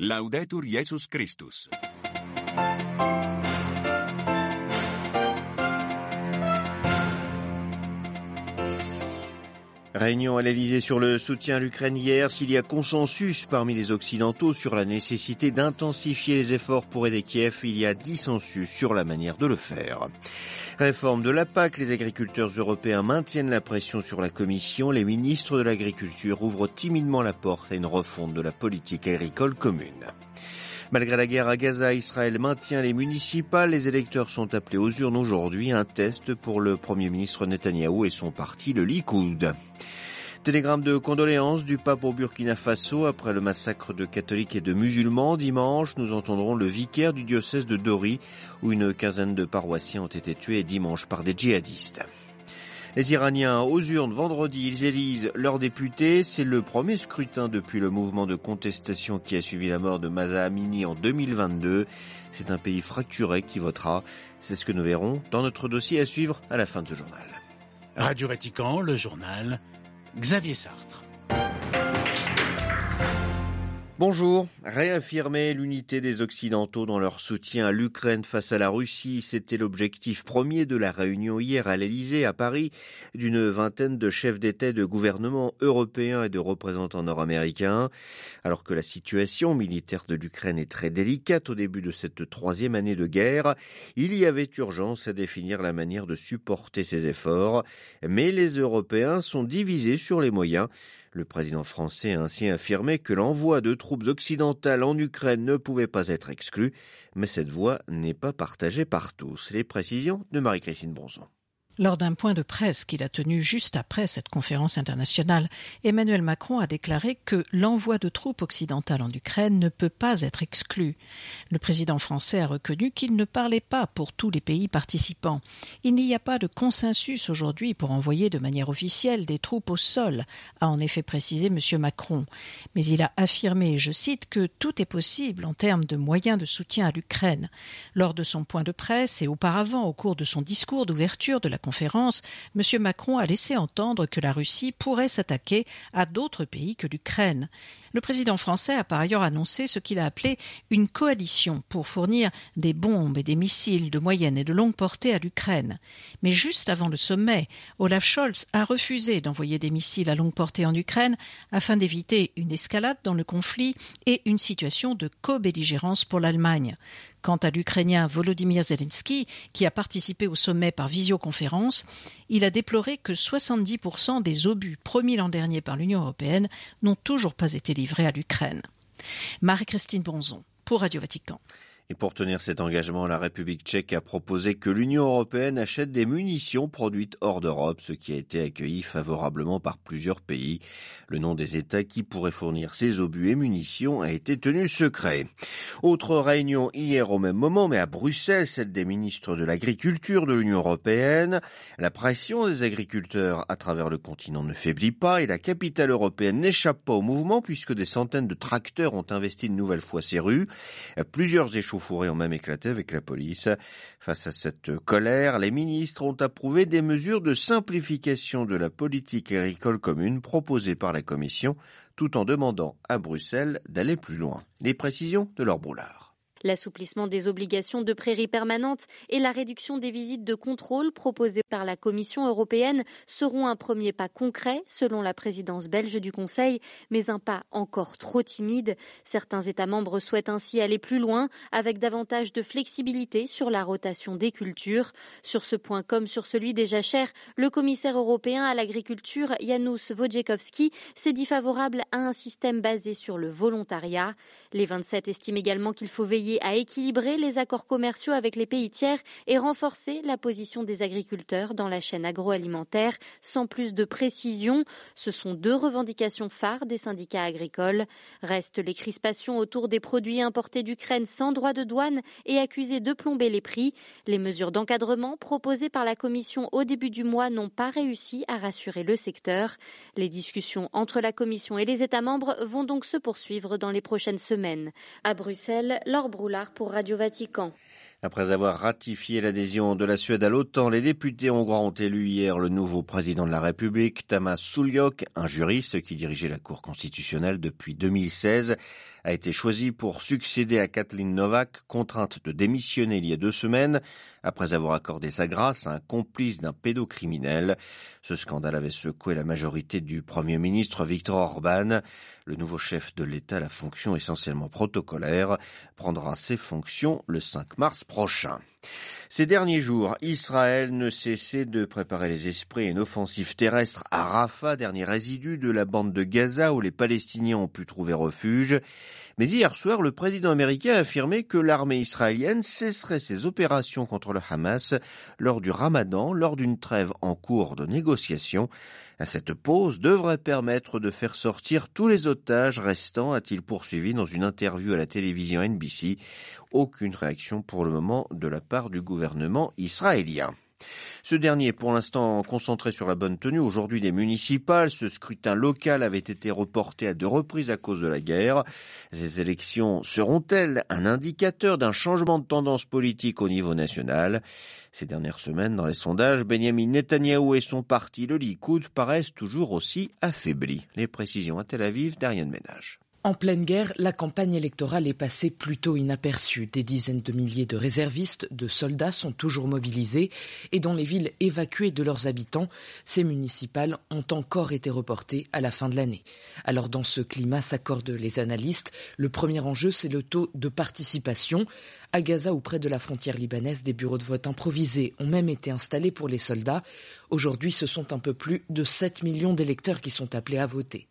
Laudetur Jesus Christus. Réunion à l'Elysée sur le soutien à l'Ukraine hier. S'il y a consensus parmi les Occidentaux sur la nécessité d'intensifier les efforts pour aider Kiev, il y a dissensus sur la manière de le faire. Réforme de la PAC, les agriculteurs européens maintiennent la pression sur la Commission. Les ministres de l'Agriculture ouvrent timidement la porte à une refonte de la politique agricole commune. Malgré la guerre à Gaza, Israël maintient les municipales. Les électeurs sont appelés aux urnes aujourd'hui. Un test pour le Premier ministre Netanyahou et son parti, le Likoud. Télégramme de condoléances du pape au Burkina Faso après le massacre de catholiques et de musulmans. Dimanche, nous entendrons le vicaire du diocèse de Dori où une quinzaine de paroissiens ont été tués dimanche par des djihadistes. Les Iraniens aux urnes vendredi, ils élisent leurs députés. C'est le premier scrutin depuis le mouvement de contestation qui a suivi la mort de Maza Amini en 2022. C'est un pays fracturé qui votera. C'est ce que nous verrons dans notre dossier à suivre à la fin de ce journal. Radio Vatican, le journal Xavier Sartre. Bonjour. Réaffirmer l'unité des Occidentaux dans leur soutien à l'Ukraine face à la Russie, c'était l'objectif premier de la réunion hier à l'Elysée à Paris d'une vingtaine de chefs d'État et de gouvernements européens et de représentants nord-américains. Alors que la situation militaire de l'Ukraine est très délicate au début de cette troisième année de guerre, il y avait urgence à définir la manière de supporter ces efforts. Mais les Européens sont divisés sur les moyens. Le président français a ainsi affirmé que l'envoi de troupes occidentales en Ukraine ne pouvait pas être exclu, mais cette voie n'est pas partagée par tous. Les précisions de Marie-Christine Bronzon. Lors d'un point de presse qu'il a tenu juste après cette conférence internationale, Emmanuel Macron a déclaré que l'envoi de troupes occidentales en Ukraine ne peut pas être exclu. Le président français a reconnu qu'il ne parlait pas pour tous les pays participants. Il n'y a pas de consensus aujourd'hui pour envoyer de manière officielle des troupes au sol, a en effet précisé M. Macron. Mais il a affirmé, je cite, que tout est possible en termes de moyens de soutien à l'Ukraine. Lors de son point de presse et auparavant au cours de son discours d'ouverture de la conférence, M. Macron a laissé entendre que la Russie pourrait s'attaquer à d'autres pays que l'Ukraine. Le président français a par ailleurs annoncé ce qu'il a appelé une coalition pour fournir des bombes et des missiles de moyenne et de longue portée à l'Ukraine. Mais juste avant le sommet, Olaf Scholz a refusé d'envoyer des missiles à longue portée en Ukraine afin d'éviter une escalade dans le conflit et une situation de co-belligérance pour l'Allemagne. Quant à l'Ukrainien Volodymyr Zelensky, qui a participé au sommet par visioconférence, il a déploré que 70% des obus promis l'an dernier par l'Union européenne n'ont toujours pas été livrés à l'Ukraine. Marie-Christine Bonzon, pour Radio Vatican. Et pour tenir cet engagement, la République tchèque a proposé que l'Union européenne achète des munitions produites hors d'Europe, ce qui a été accueilli favorablement par plusieurs pays. Le nom des États qui pourraient fournir ces obus et munitions a été tenu secret. Autre réunion hier au même moment, mais à Bruxelles, celle des ministres de l'Agriculture de l'Union européenne. La pression des agriculteurs à travers le continent ne faiblit pas et la capitale européenne n'échappe pas au mouvement puisque des centaines de tracteurs ont investi une nouvelle fois ces rues. Plusieurs échauffements fourrés ont même éclaté avec la police. Face à cette colère, les ministres ont approuvé des mesures de simplification de la politique agricole commune proposées par la Commission, tout en demandant à Bruxelles d'aller plus loin. Les précisions de leur broulard. L'assouplissement des obligations de prairie permanente et la réduction des visites de contrôle proposées par la Commission européenne seront un premier pas concret, selon la présidence belge du Conseil, mais un pas encore trop timide. Certains États membres souhaitent ainsi aller plus loin, avec davantage de flexibilité sur la rotation des cultures. Sur ce point comme sur celui des jachères, le commissaire européen à l'agriculture, Janusz Wojciechowski, s'est dit favorable à un système basé sur le volontariat. Les 27 estiment également qu'il faut veiller à équilibrer les accords commerciaux avec les pays tiers et renforcer la position des agriculteurs dans la chaîne agroalimentaire sans plus de précision. Ce sont deux revendications phares des syndicats agricoles. Restent les crispations autour des produits importés d'Ukraine sans droit de douane et accusés de plomber les prix. Les mesures d'encadrement proposées par la Commission au début du mois n'ont pas réussi à rassurer le secteur. Les discussions entre la Commission et les États membres vont donc se poursuivre dans les prochaines semaines. À Bruxelles, Laure Après avoir ratifié l'adhésion de la Suède à l'OTAN, les députés hongrois ont élu hier le nouveau président de la République, Tamas Sulyok, un juriste qui dirigeait la Cour constitutionnelle depuis 2016, a été choisi pour succéder à Kathleen Novak, contrainte de démissionner il y a deux semaines après avoir accordé sa grâce à un complice d'un pédocriminel. Ce scandale avait secoué la majorité du Premier ministre Viktor Orban. Le nouveau chef de l'État, la fonction essentiellement protocolaire, prendra ses fonctions le 5 mars prochain. Ces derniers jours, Israël ne cessait de préparer les esprits à une offensive terrestre à Rafah, dernier résidu de la bande de Gaza où les Palestiniens ont pu trouver refuge. Mais hier soir, le président américain a affirmé que l'armée israélienne cesserait ses opérations contre le Hamas lors du Ramadan, lors d'une trêve en cours de négociation. Cette pause devrait permettre de faire sortir tous les otages restants, a-t-il poursuivi dans une interview à la télévision NBC. Aucune réaction pour le moment de la du gouvernement israélien. Ce dernier, pour l'instant concentré sur la bonne tenue aujourd'hui des municipales, ce scrutin local avait été reporté à deux reprises à cause de la guerre. Ces élections seront-elles un indicateur d'un changement de tendance politique au niveau national? Ces dernières semaines, dans les sondages, Benjamin Netanyahou et son parti, le Likoud, paraissent toujours aussi affaiblis. Les précisions à Tel Aviv d'Ariane Ménage. En pleine guerre, la campagne électorale est passée plutôt inaperçue. Des dizaines de milliers de réservistes, de soldats sont toujours mobilisés et dans les villes évacuées de leurs habitants, ces municipales ont encore été reportées à la fin de l'année. Alors dans ce climat s'accordent les analystes. Le premier enjeu, c'est le taux de participation. À Gaza ou près de la frontière libanaise, des bureaux de vote improvisés ont même été installés pour les soldats. Aujourd'hui, ce sont un peu plus de 7 millions d'électeurs qui sont appelés à voter.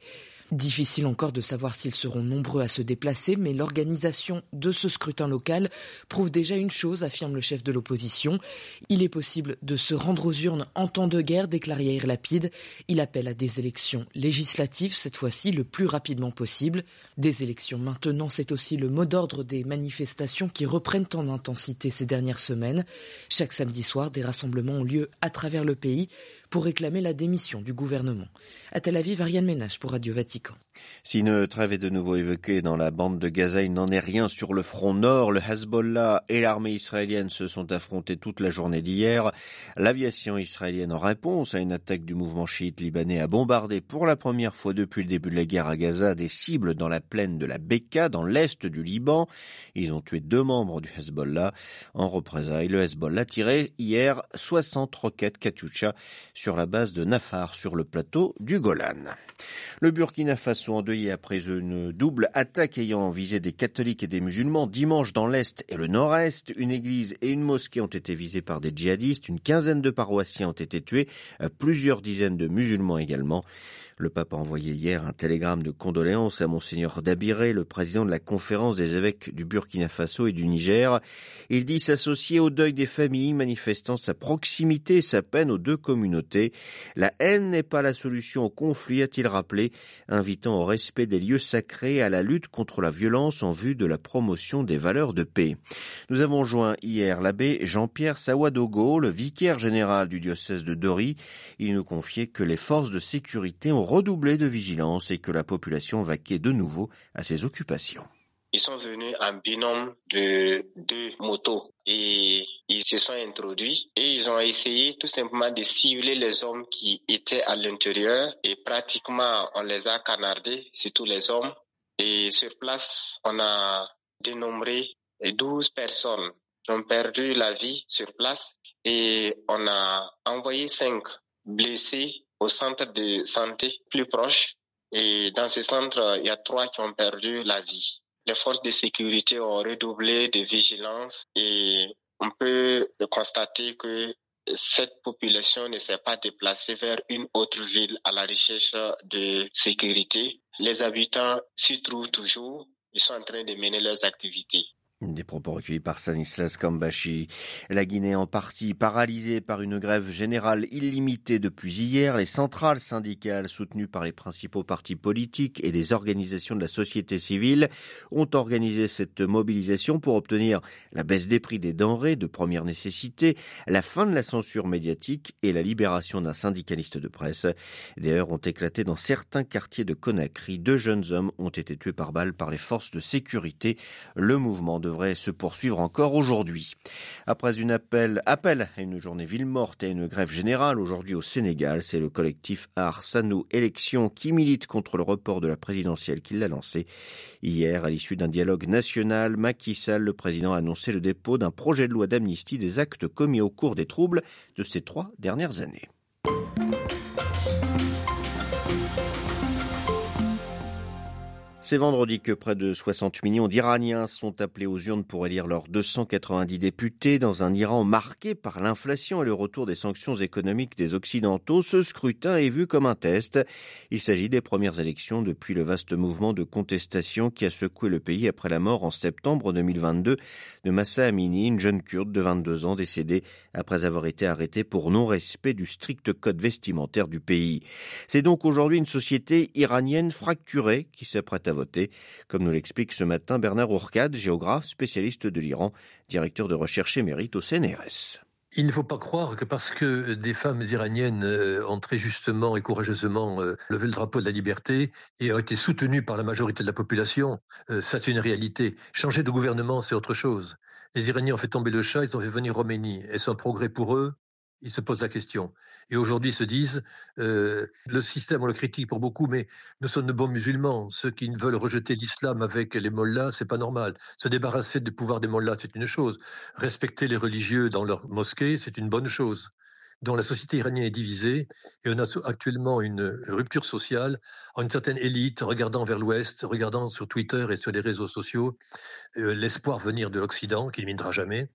Difficile encore de savoir s'ils seront nombreux à se déplacer, mais l'organisation de ce scrutin local prouve déjà une chose, affirme le chef de l'opposition. Il est possible de se rendre aux urnes en temps de guerre, déclare Yair Lapide. Il appelle à des élections législatives, cette fois-ci le plus rapidement possible. Des élections maintenant, c'est aussi le mot d'ordre des manifestations qui reprennent en intensité ces dernières semaines. Chaque samedi soir, des rassemblements ont lieu à travers le pays pour réclamer la démission du gouvernement. À Tel Aviv, Ariane Ménage pour Radio Vatican. Si une trêve est de nouveau évoquée dans la bande de Gaza, il n'en est rien sur le front nord. Le Hezbollah et l'armée israélienne se sont affrontés toute la journée d'hier. L'aviation israélienne, en réponse à une attaque du mouvement chiite libanais, a bombardé pour la première fois depuis le début de la guerre à Gaza des cibles dans la plaine de la Beka, dans l'est du Liban. Ils ont tué deux membres du Hezbollah. En représailles, le Hezbollah tirait hier 60 roquettes Katyusha sur la base de Nafar, sur le plateau du Golan. Le Burkina Faso endeuillé après une double attaque ayant visé des catholiques et des musulmans. Dimanche, dans l'Est et le Nord-Est, une église et une mosquée ont été visées par des djihadistes. Une quinzaine de paroissiens ont été tués, plusieurs dizaines de musulmans également. Le pape a envoyé hier un télégramme de condoléances à Monseigneur Dabiré, le président de la conférence des évêques du Burkina Faso et du Niger. Il dit s'associer au deuil des familles, manifestant sa proximité et sa peine aux deux communautés. La haine n'est pas la solution au conflit, a-t-il rappelé, invitant au respect des lieux sacrés à la lutte contre la violence en vue de la promotion des valeurs de paix. Nous avons joint hier l'abbé Jean-Pierre Sawadogo, le vicaire général du diocèse de Dori. Il nous confiait que les forces de sécurité ont redoublé de vigilance et que la population vaquait de nouveau à ses occupations. Ils sont venus en binôme de deux motos et ils se sont introduits et ils ont essayé tout simplement de cibler les hommes qui étaient à l'intérieur et pratiquement on les a canardés, surtout les hommes. Et sur place, on a dénombré 12 personnes qui ont perdu la vie sur place et on a envoyé 5 blessés au centre de santé plus proche. Et dans ce centre, il y a trois qui ont perdu la vie. Les forces de sécurité ont redoublé de vigilance et on peut constater que cette population ne s'est pas déplacée vers une autre ville à la recherche de sécurité. Les habitants s'y trouvent toujours. Ils sont en train de mener leurs activités. Des propos recueillis par Stanislas Kambashi. La Guinée en partie paralysée par une grève générale illimitée depuis hier. Les centrales syndicales soutenues par les principaux partis politiques et des organisations de la société civile ont organisé cette mobilisation pour obtenir la baisse des prix des denrées de première nécessité, la fin de la censure médiatique et la libération d'un syndicaliste de presse. Des heurts ont éclaté dans certains quartiers de Conakry. Deux jeunes hommes ont été tués par balle par les forces de sécurité. Le mouvement de devrait se poursuivre encore aujourd'hui. Après une appel, appel à une journée ville morte et une grève générale aujourd'hui au Sénégal, c'est le collectif Arsano Élections qui milite contre le report de la présidentielle qui l'a lancé. Hier, à l'issue d'un dialogue national, Macky Sall, le président, a annoncé le dépôt d'un projet de loi d'amnistie des actes commis au cours des troubles de ces trois dernières années. C'est vendredi que près de 60 millions d'Iraniens sont appelés aux urnes pour élire leurs 290 députés dans un Iran marqué par l'inflation et le retour des sanctions économiques des Occidentaux. Ce scrutin est vu comme un test. Il s'agit des premières élections depuis le vaste mouvement de contestation qui a secoué le pays après la mort en septembre 2022 de Massa Amini, une jeune kurde de 22 ans décédée après avoir été arrêtée pour non-respect du strict code vestimentaire du pays. C'est donc aujourd'hui une société iranienne fracturée qui s'apprête à comme nous l'explique ce matin Bernard Ourcade, géographe spécialiste de l'Iran, directeur de recherche émérite au CNRS. Il ne faut pas croire que parce que des femmes iraniennes euh, ont très justement et courageusement euh, levé le drapeau de la liberté et ont été soutenues par la majorité de la population, euh, ça c'est une réalité. Changer de gouvernement, c'est autre chose. Les Iraniens ont fait tomber le chat, ils ont fait venir Roménie. Est-ce un progrès pour eux? Ils se posent la question. Et aujourd'hui, se disent, euh, le système, on le critique pour beaucoup, mais nous sommes de bons musulmans. Ceux qui veulent rejeter l'islam avec les mollahs, c'est pas normal. Se débarrasser du pouvoir des mollahs, c'est une chose. Respecter les religieux dans leur mosquée, c'est une bonne chose. Donc la société iranienne est divisée et on a actuellement une rupture sociale en une certaine élite regardant vers l'Ouest, regardant sur Twitter et sur les réseaux sociaux euh, l'espoir venir de l'Occident qui ne jamais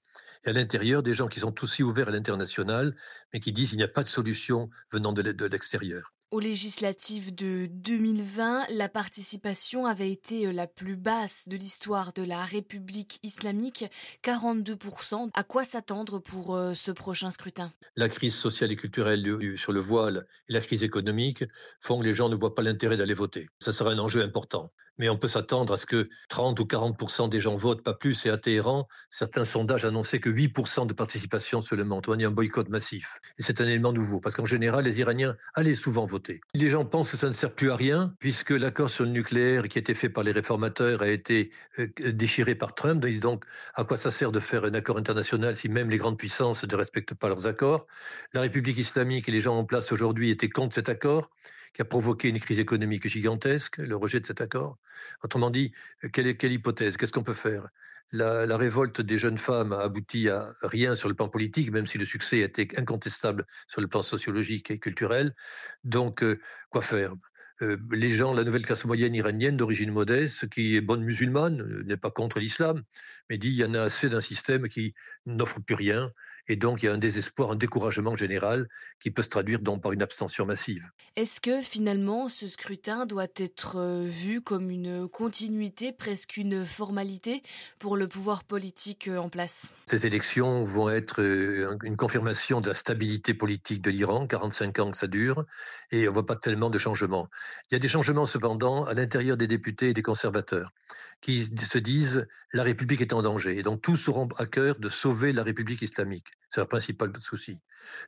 et à l'intérieur des gens qui sont aussi ouverts à l'international, mais qui disent qu'il n'y a pas de solution venant de l'extérieur. Aux législatives de 2020, la participation avait été euh, la plus basse de l'histoire de la République islamique, 42%. À quoi s'attendre pour euh, ce prochain scrutin? La crise sociale et culturelle sur le voile et la crise économique font que les gens ne voient pas l'intérêt d'aller voter. Ça sera un enjeu important mais on peut s'attendre à ce que 30 ou 40% des gens votent, pas plus. Et à Téhéran, certains sondages annonçaient que 8% de participation seulement. On a un boycott massif. Et c'est un élément nouveau, parce qu'en général, les Iraniens allaient souvent voter. Les gens pensent que ça ne sert plus à rien, puisque l'accord sur le nucléaire qui a été fait par les réformateurs a été euh, déchiré par Trump. Donc, à quoi ça sert de faire un accord international si même les grandes puissances ne respectent pas leurs accords? La République islamique et les gens en place aujourd'hui étaient contre cet accord qui a provoqué une crise économique gigantesque, le rejet de cet accord. Autrement dit, quelle, quelle hypothèse? Qu'est-ce qu'on peut faire? La, révolte des jeunes femmes a abouti à rien sur le plan politique, même si le succès était incontestable sur le plan sociologique et culturel. Donc, euh, quoi faire? Euh, les gens, la nouvelle classe moyenne iranienne d'origine modeste, qui est bonne musulmane, euh, n'est pas contre l'islam, mais dit il y en a assez d'un système qui n'offre plus rien, et donc il y a un désespoir, un découragement général qui peut se traduire donc par une abstention massive. Est-ce que finalement ce scrutin doit être euh, vu comme une continuité, presque une formalité pour le pouvoir politique en place? Ces élections vont être une confirmation de la stabilité politique de l'Iran, 45 ans que ça dure, et on ne voit pas tellement de changements. Il y a des changements cependant à l'intérieur des députés et des conservateurs qui se disent la République est en danger. Et donc tous auront à cœur de sauver la République islamique. C'est leur principal souci.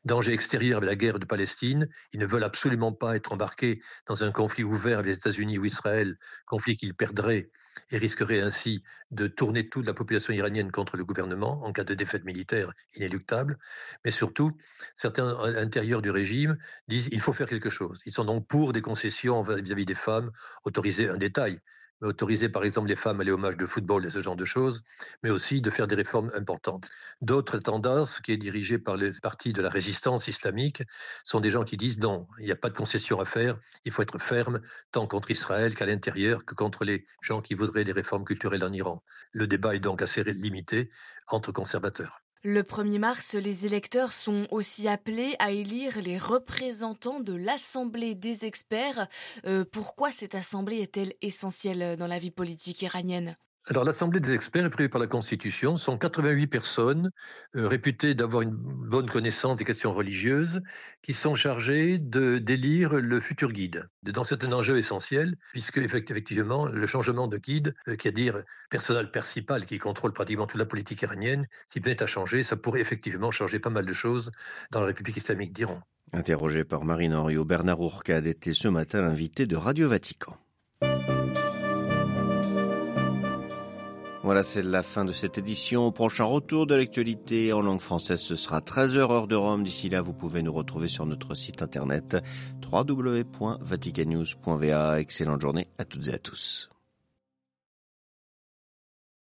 Danger extérieur avec la guerre de Palestine. Ils ne veulent absolument pas être embarqués dans un conflit ouvert avec les États-Unis ou Israël, conflit qu'ils perdraient et risqueraient ainsi de tourner toute la population iranienne contre le gouvernement en cas de défaite militaire inéluctable. Mais surtout, certains à l'intérieur du régime disent il faut faire quelque chose. Ils sont donc pour des concessions vis-à-vis des femmes, autoriser un détail autoriser par exemple les femmes à aller au match de football et ce genre de choses, mais aussi de faire des réformes importantes. D'autres tendances, qui est dirigée par les partis de la résistance islamique, sont des gens qui disent non, il n'y a pas de concession à faire, il faut être ferme tant contre Israël qu'à l'intérieur que contre les gens qui voudraient des réformes culturelles en Iran. Le débat est donc assez limité entre conservateurs. Le 1er mars, les électeurs sont aussi appelés à élire les représentants de l'Assemblée des experts. Euh, pourquoi cette assemblée est-elle essentielle dans la vie politique iranienne? Alors l'Assemblée des experts est prévue par la Constitution. Sont 88 personnes euh, réputées d'avoir une bonne connaissance des questions religieuses qui sont chargées d'élire le futur guide. Donc c'est un enjeu essentiel puisque effectivement le changement de guide, euh, qui à dire personnel principal qui contrôle pratiquement toute la politique iranienne, s'il venait à changer, ça pourrait effectivement changer pas mal de choses dans la République islamique d'Iran. Interrogé par Marine Henriot, Bernard Ourcade était ce matin l'invité de Radio Vatican. Voilà, c'est la fin de cette édition. Prochain retour de l'actualité en langue française, ce sera 13h heure de Rome. D'ici là, vous pouvez nous retrouver sur notre site internet www.vaticannews.va. Excellente journée à toutes et à tous.